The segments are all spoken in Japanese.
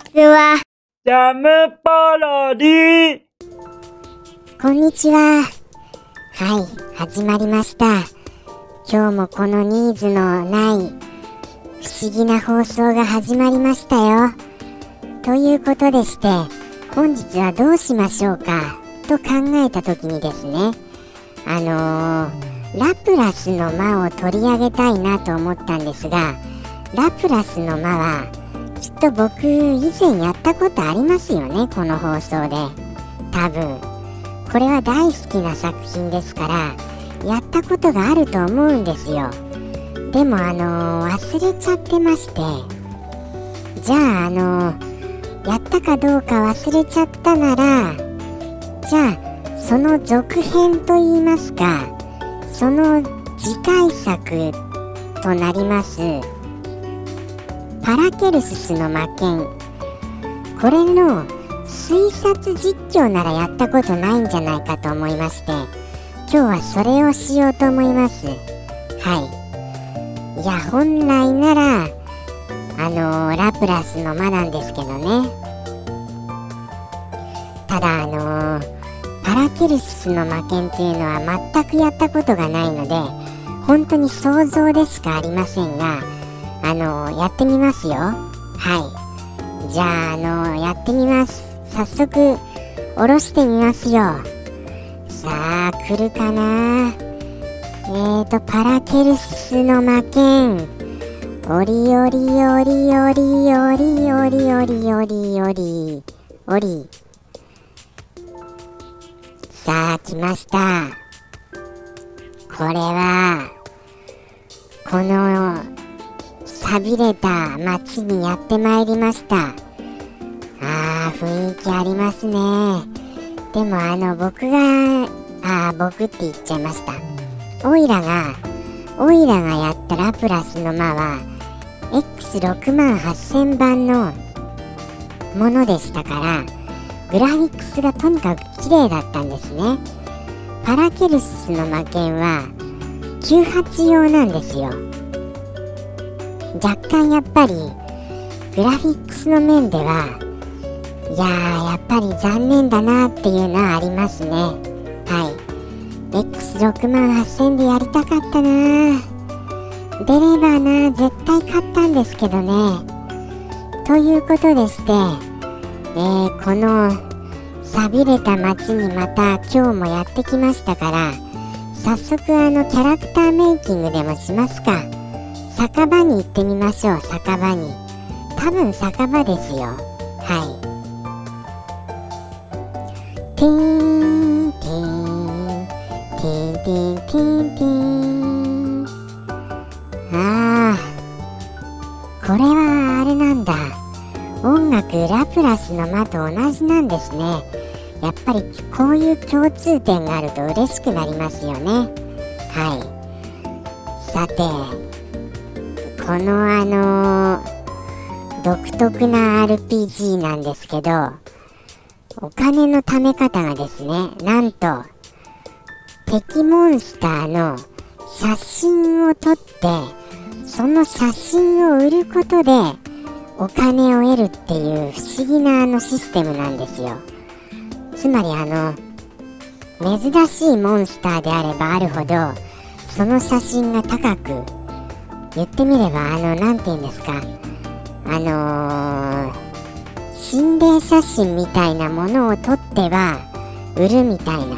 ちは。ジャムパロディこんにちは。はい、始まりました。今日もこのニーズのない不思議な放送が始まりましたよ。ということでして、本日はどうしましょうか？と考えた時にですね、あのー、ラプラスの間を取り上げたいなと思ったんですが、ラプラスの間はきっと僕以前やったことありますよね、この放送で。多分。これは大好きな作品ですからやったことがあると思うんですよでもあのー忘れちゃってましてじゃああのーやったかどうか忘れちゃったならじゃあその続編といいますかその次回作となりますパラケルススの魔剣。これの推察実況ならやったことないんじゃないかと思いまして今日はそれをしようと思います。はい。いや本来ならあのーラプラスの間なんですけどね。ただあのーパラケルスの魔剣っていうのは全くやったことがないので本当に想像でしかありませんがあのやってみますよ。はい。じゃああのやってみます。早速下ろしてみますよ。さあ来るかな？えーとパラケルスの魔剣。おりおりおりおりおりおりおりおりおり。おり。さあ来ました。これはこの寂れた街にやってまいりました。あー雰囲気ありますね。でもあの僕があ僕って言っちゃいました。オイラがオイラがやったラプラスの間は X6 万8000番のものでしたからグラフィックスがとにかく綺麗だったんですね。パラケルスの魔剣は98用なんですよ。若干やっぱりグラフィックスの面ではいやーやっぱり残念だなっていうのはありますね。はい。X6 万8000でやりたかったな出ればな絶対勝ったんですけどね。ということでして、えーこの寂れた街にまた今日もやってきましたから早速あのキャラクターメイキングでもしますか。酒場に行ってみましょう。酒場に。多分酒場ですよ。はい。ティーンティーンティーンティーンティーン。ティー。ンああこれはあれなんだ。音楽ラプラスの間と同じなんですね。やっぱりこういう共通点があると嬉しくなりますよね。はい。さてこのあのー独特な RPG なんですけどお金の貯め方がですねなんと敵モンスターの写真を撮ってその写真を売ることでお金を得るっていう不思議なあのシステムなんですよ。つまりあの珍しいモンスターであればあるほどその写真が高く言ってみればあの何て言うんですか。あのー心霊写真みたいなものを撮っては売るみたいな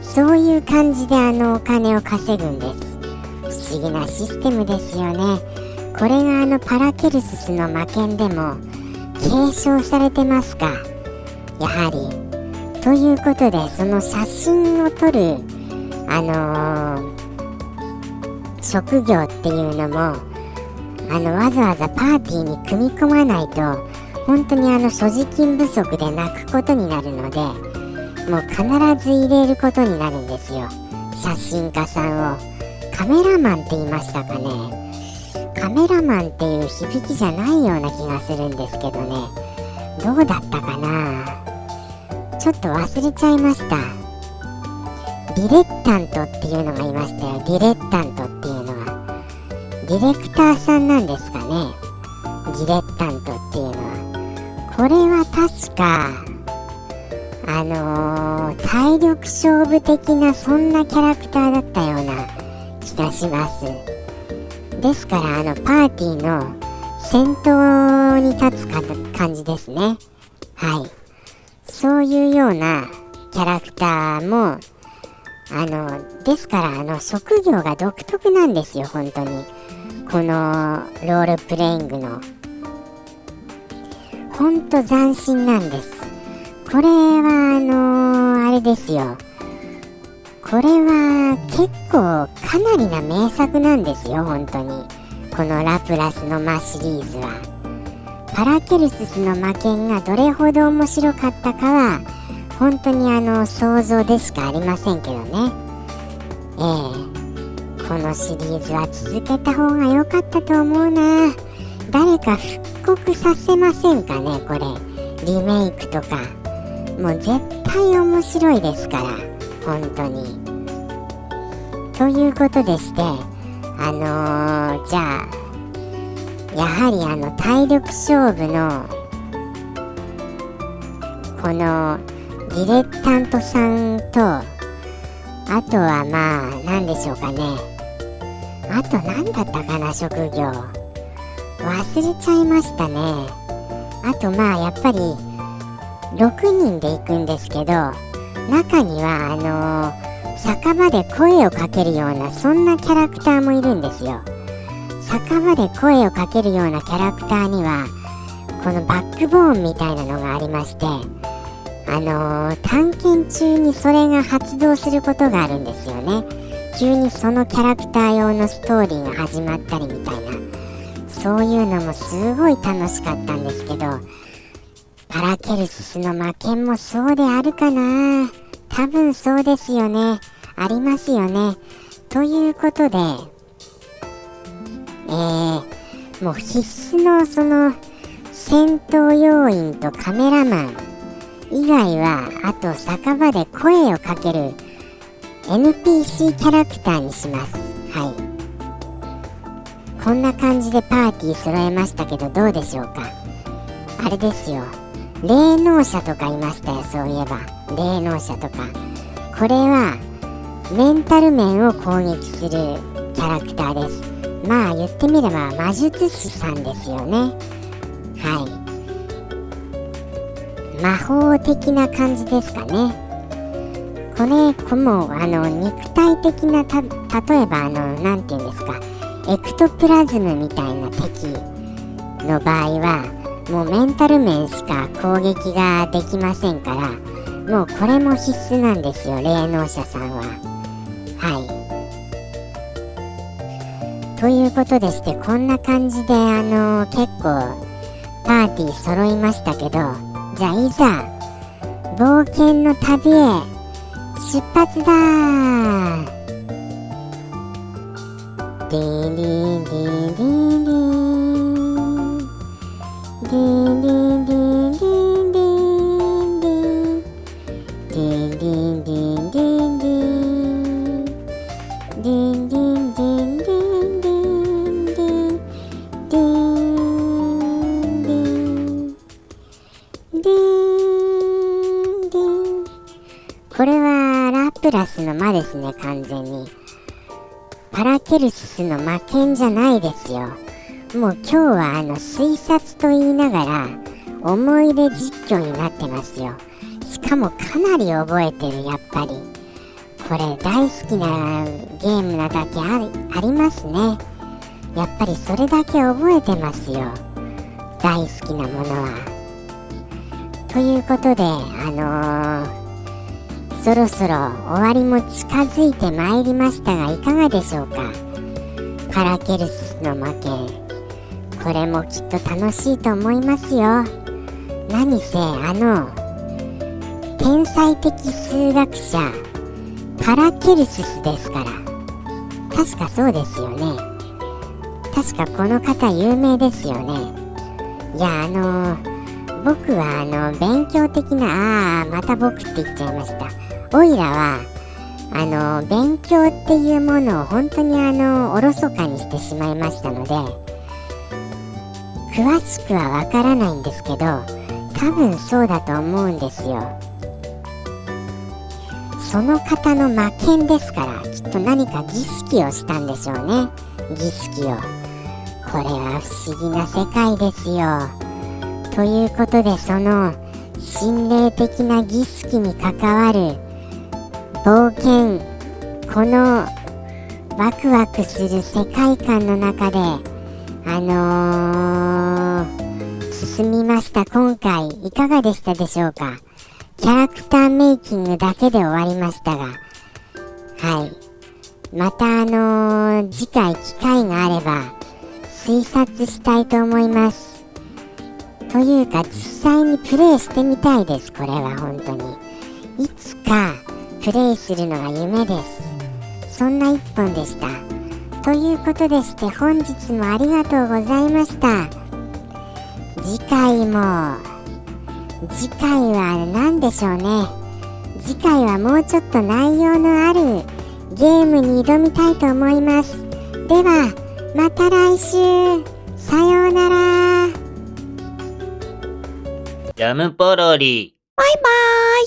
そういう感じであのお金を稼ぐんです。不思議なシステムですよね。これがあのパラケルススの魔剣でも継承されてますか。やはり。ということでその写真を撮るあのー職業っていうのもあのわざわざパーティーに組み込まないと本当にあの所持金不足で泣くことになるのでもう必ず入れることになるんですよ。写真家さんを。カメラマンって言いましたかね。カメラマンっていう響きじゃないような気がするんですけどね。どうだったかな。ちょっと忘れちゃいました。ディレッタントっていうのがいましたよ。ディレッタンディレクターさんなんですかね。ディレタントっていうのは。これは確かあのー、体力勝負的なそんなキャラクターだったような気がします。ですからあのパーティーの先頭に立つ感じですね。はい。そういうようなキャラクターもあのですからあの職業が独特なんですよ本当に。このロールプレイングの。ほんと斬新なんです。これはあのー、あれですよ。これは結構かなりな名作なんですよ本当に。この「ラプラスの魔」シリーズは。パラケルススの魔剣がどれほど面白かったかは本当にあの想像でしかありませんけどね。ええ。このシリーズは続けた方が良かったと思うな。誰か復刻させませんかねこれ。リメイクとか。もう絶対面白いですから。本当に。ということでしてあのー、じゃあやはりあの体力勝負のこのディレクタントさんとあとはまあ何でしょうかね。あと何だったかな職業。忘れちゃいましたね。あとまあやっぱり6人で行くんですけど中にはあのー、酒場で声をかけるようなそんなキャラクターもいるんですよ。酒場で声をかけるようなキャラクターにはこのバックボーンみたいなのがありましてあのー、探検中にそれが発動することがあるんですよね。急にそのキャラクター用のストーリーが始まったりみたいなそういうのもすごい楽しかったんですけどパラケルシスの魔剣もそうであるかな。多分そうですよね。ありますよね。ということでえー、もう必須のその戦闘要員とカメラマン以外はあと酒場で声をかける NPC キャラクターにします。はい。こんな感じでパーティー揃えましたけどどうでしょうか？あれですよ。霊能者とかいましたよそういえば。霊能者とか。これはメンタル面を攻撃するキャラクターです。まあ言ってみれば魔術師さんですよね。はい。魔法的な感じですかね。これこもあの肉体的なた例えばあの何て言うんですかエクトプラズムみたいな敵の場合はもうメンタル面しか攻撃ができませんからもうこれも必須なんですよ霊能者さんは。はいということでしてこんな感じであの結構パーティー揃いましたけどじゃあいざ冒険の旅へ出発だディディディディディディディディラプラスの間ですね完全に。パラケルシスの魔剣じゃないですよ。もう今日はあの推察と言いながら思い出実況になってますよ。しかもかなり覚えてるやっぱり。これ大好きなゲームなだけありありますね。やっぱりそれだけ覚えてますよ。大好きなものは。ということであのーそろそろ終わりも近づいてまいりましたがいかがでしょうか？パラケルスの負け。これもきっと楽しいと思いますよ。何せあの天才的数学者パラケルシスですから。確かそうですよね。確かこの方有名ですよね。いやあの僕はあの勉強的なああまた僕って言っちゃいました。オイラはあの勉強っていうものを本当にあのおろそかにしてしまいましたので詳しくはわからないんですけど多分そうだと思うんですよ。その方の魔剣ですからきっと何か儀式をしたんでしょうね。儀式を。これは不思議な世界ですよ。ということでその心霊的な儀式に関わる冒険。このワクワクする世界観の中であのー、進みました。今回いかがでしたでしょうか？キャラクターメイキングだけで終わりましたが。はい。またあのー、次回機会があれば推察したいと思います。というか実際にプレイしてみたいです。これは本当に。プレイするのが夢です。そんな一本でした。ということでして本日もありがとうございました。次回も次回は何でしょうね。次回はもうちょっと内容のあるゲームに挑みたいと思います。ではまた来週。さようなら。ジャムポロリ。バイバーイ